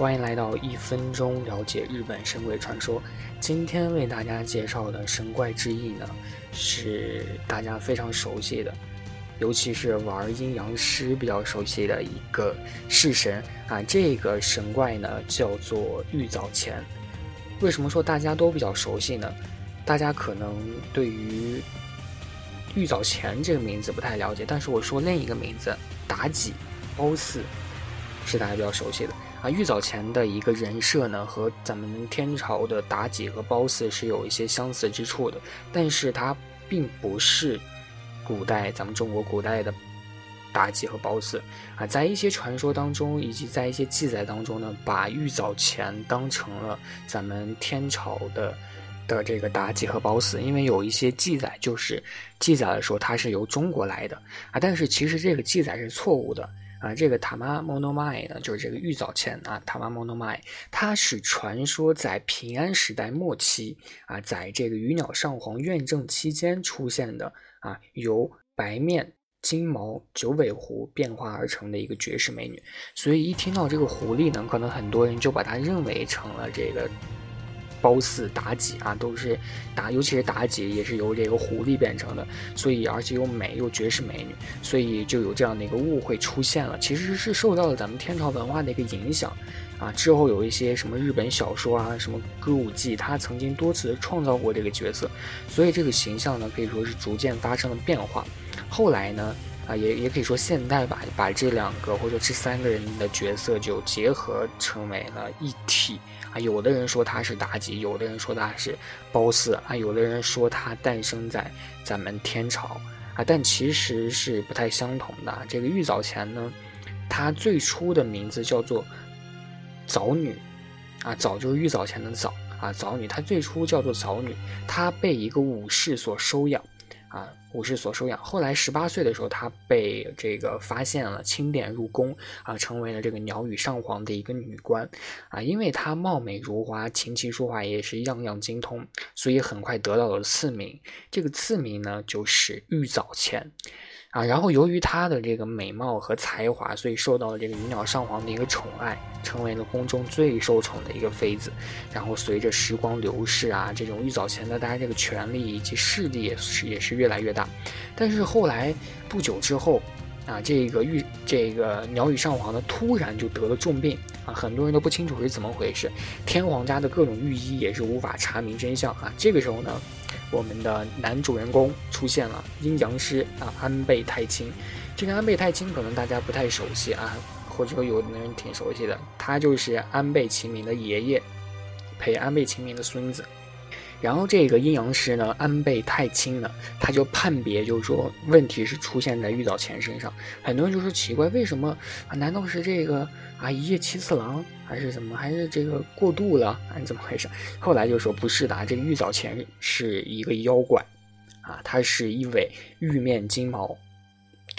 欢迎来到一分钟了解日本神鬼传说。今天为大家介绍的神怪之翼呢，是大家非常熟悉的，尤其是玩阴阳师比较熟悉的一个式神啊。这个神怪呢叫做玉藻前。为什么说大家都比较熟悉呢？大家可能对于玉藻前这个名字不太了解，但是我说另一个名字妲己、褒姒是大家比较熟悉的。啊，玉藻前的一个人设呢，和咱们天朝的妲己和褒姒是有一些相似之处的，但是它并不是古代咱们中国古代的妲己和褒姒。啊，在一些传说当中，以及在一些记载当中呢，把玉藻前当成了咱们天朝的的这个妲己和褒姒，因为有一些记载就是记载了说它是由中国来的。啊，但是其实这个记载是错误的。啊，这个塔玛莫诺麦呢，就是这个玉藻前啊，塔玛莫诺麦，它是传说在平安时代末期啊，在这个鱼鸟上皇院政期间出现的啊，由白面金毛九尾狐变化而成的一个绝世美女。所以一听到这个狐狸呢，可能很多人就把它认为成了这个。褒姒、妲己啊，都是妲，尤其是妲己也是由这个狐狸变成的，所以而且又美又绝世美女，所以就有这样的一个误会出现了。其实是受到了咱们天朝文化的一个影响啊。之后有一些什么日本小说啊，什么歌舞伎，他曾经多次创造过这个角色，所以这个形象呢可以说是逐渐发生了变化。后来呢，啊也也可以说现代吧，把这两个或者这三个人的角色就结合成为了一体。啊，有的人说他是妲己，有的人说他是褒姒啊，有的人说他诞生在咱们天朝啊，但其实是不太相同的。这个玉藻前呢，她最初的名字叫做藻女啊，藻就是玉藻前的藻啊，藻女，她最初叫做藻女，她被一个武士所收养。啊，武士所收养。后来十八岁的时候，他被这个发现了，钦点入宫啊，成为了这个鸟羽上皇的一个女官啊。因为她貌美如花，琴棋书画也是样样精通，所以很快得到了赐名。这个赐名呢，就是玉藻前。啊，然后由于她的这个美貌和才华，所以受到了这个羽鸟上皇的一个宠爱，成为了宫中最受宠的一个妃子。然后随着时光流逝啊，这种玉藻前的大家这个权力以及势力也是也是越来越大。但是后来不久之后，啊，这个玉这个鸟羽上皇呢，突然就得了重病啊，很多人都不清楚是怎么回事。天皇家的各种御医也是无法查明真相啊。这个时候呢。我们的男主人公出现了，阴阳师啊，安倍太清。这个安倍太清可能大家不太熟悉啊，或者说有的人挺熟悉的，他就是安倍晴明的爷爷，陪安倍晴明的孙子。然后这个阴阳师呢，安倍太清呢，他就判别，就是说问题是出现在玉藻前身上。很多人就说奇怪，为什么啊？难道是这个啊一夜七次郎，还是怎么？还是这个过度了，还是怎么回事？后来就说不是的，这个玉藻前是一个妖怪啊，他是一尾玉面金毛。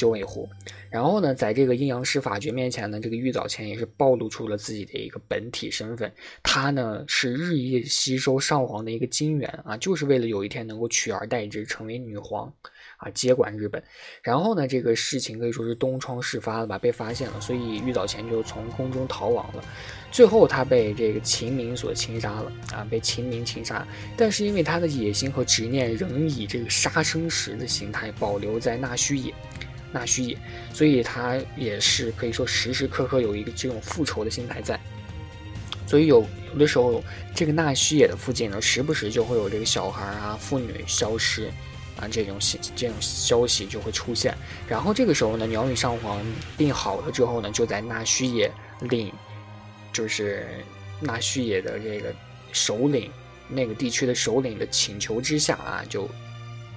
九尾狐，然后呢，在这个阴阳师法诀面前呢，这个玉藻前也是暴露出了自己的一个本体身份。他呢是日夜吸收上皇的一个精元啊，就是为了有一天能够取而代之，成为女皇啊，接管日本。然后呢，这个事情可以说是东窗事发了吧，被发现了，所以玉藻前就从宫中逃亡了。最后他被这个秦明所擒杀了啊，被秦明擒杀。但是因为他的野心和执念仍以这个杀生石的形态保留在那须野。纳须野，所以他也是可以说时时刻刻有一个这种复仇的心态在，所以有有的时候，这个纳须野的附近呢，时不时就会有这个小孩啊、妇女消失啊这种信这种消息就会出现。然后这个时候呢，鸟羽上皇病好了之后呢，就在纳须野领，就是纳须野的这个首领那个地区的首领的请求之下啊，就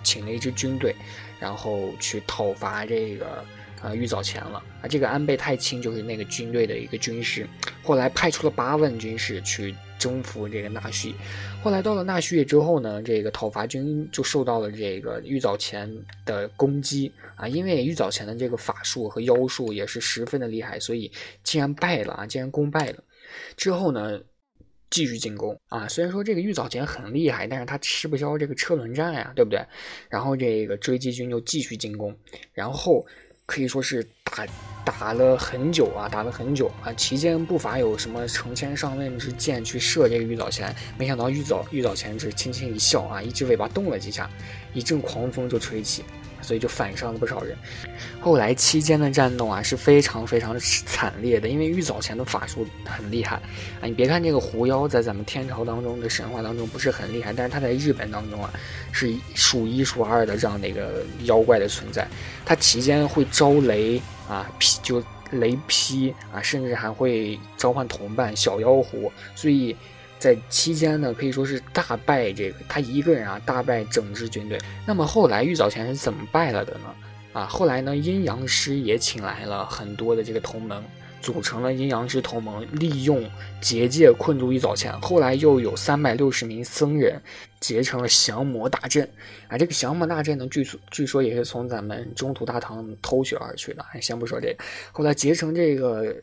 请了一支军队。然后去讨伐这个呃玉藻前了啊，这个安倍太清就是那个军队的一个军师，后来派出了八万军士去征服这个纳须。后来到了纳须之后呢，这个讨伐军就受到了这个玉藻前的攻击啊，因为玉藻前的这个法术和妖术也是十分的厉害，所以竟然败了啊，竟然攻败了。之后呢？继续进攻啊！虽然说这个玉藻前很厉害，但是他吃不消这个车轮战呀，对不对？然后这个追击军就继续进攻，然后可以说是打打了很久啊，打了很久啊，期间不乏有什么成千上万支箭去射这个玉藻前，没想到玉藻玉藻前只轻轻一笑啊，一只尾巴动了几下，一阵狂风就吹起。所以就反伤了不少人。后来期间的战斗啊是非常非常惨烈的，因为玉藻前的法术很厉害啊。你别看这个狐妖在咱们天朝当中的神话当中不是很厉害，但是他在日本当中啊是数一数二的这样的一个妖怪的存在。他期间会招雷啊，劈就雷劈啊，甚至还会召唤同伴小妖狐，所以。在期间呢，可以说是大败这个他一个人啊，大败整支军队。那么后来玉藻前是怎么败了的呢？啊，后来呢，阴阳师也请来了很多的这个同盟，组成了阴阳师同盟，利用结界困住玉藻前。后来又有三百六十名僧人结成了降魔大阵。啊，这个降魔大阵呢，据说据说也是从咱们中土大唐偷学而去的。先不说这个，后来结成这个。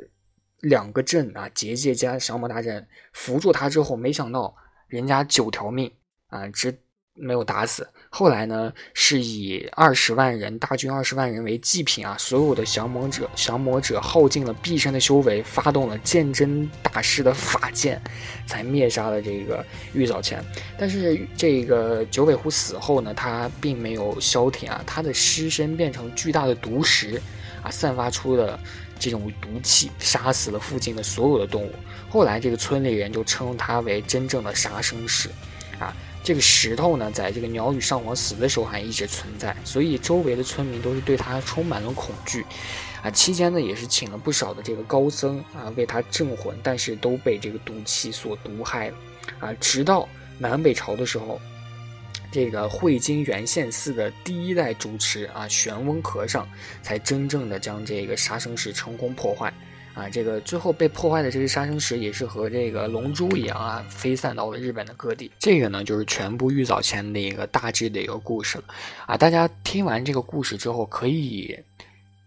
两个阵啊，结界加降魔大阵扶住他之后，没想到人家九条命啊，只没有打死。后来呢，是以二十万人大军二十万人为祭品啊，所有的降魔者降魔者耗尽了毕生的修为，发动了鉴真大师的法剑，才灭杀了这个玉藻前。但是这个九尾狐死后呢，他并没有消停啊，他的尸身变成巨大的毒石啊，散发出的。这种毒气杀死了附近的所有的动物。后来，这个村里人就称它为真正的杀生石。啊，这个石头呢，在这个鸟语上皇死的时候还一直存在，所以周围的村民都是对它充满了恐惧。啊，期间呢，也是请了不少的这个高僧啊为他镇魂，但是都被这个毒气所毒害了。啊，直到南北朝的时候。这个汇金元县寺的第一代主持啊，玄翁和尚才真正的将这个杀生石成功破坏啊。这个最后被破坏的这些杀生石也是和这个龙珠一样啊，飞散到了日本的各地。这个呢，就是全部玉藻前的一个大致的一个故事了啊。大家听完这个故事之后，可以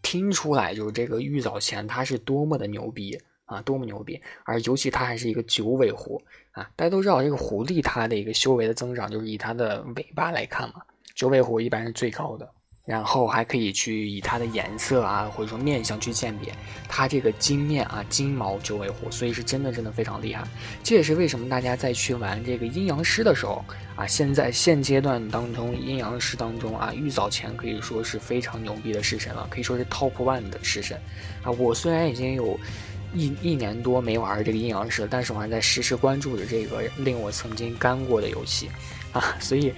听出来，就是这个玉藻前它是多么的牛逼。啊，多么牛逼！而尤其它还是一个九尾狐啊！大家都知道，这个狐狸它的一个修为的增长，就是以它的尾巴来看嘛。九尾狐一般是最高的，然后还可以去以它的颜色啊，或者说面相去鉴别它这个金面啊，金毛九尾狐，所以是真的真的非常厉害。这也是为什么大家在去玩这个阴阳师的时候啊，现在现阶段当中阴阳师当中啊，玉藻前可以说是非常牛逼的式神了，可以说是 top one 的式神啊。我虽然已经有。一一年多没玩这个阴阳师了，但是我还在时时关注着这个令我曾经干过的游戏，啊，所以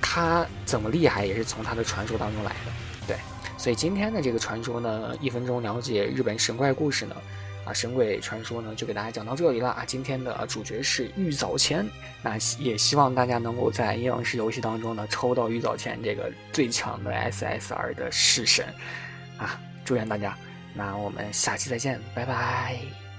他怎么厉害也是从他的传说当中来的，对，所以今天的这个传说呢，一分钟了解日本神怪故事呢，啊，神鬼传说呢就给大家讲到这里了啊，今天的主角是玉藻前，那也希望大家能够在阴阳师游戏当中呢抽到玉藻前这个最强的 SSR 的式神，啊，祝愿大家。那我们下期再见，拜拜。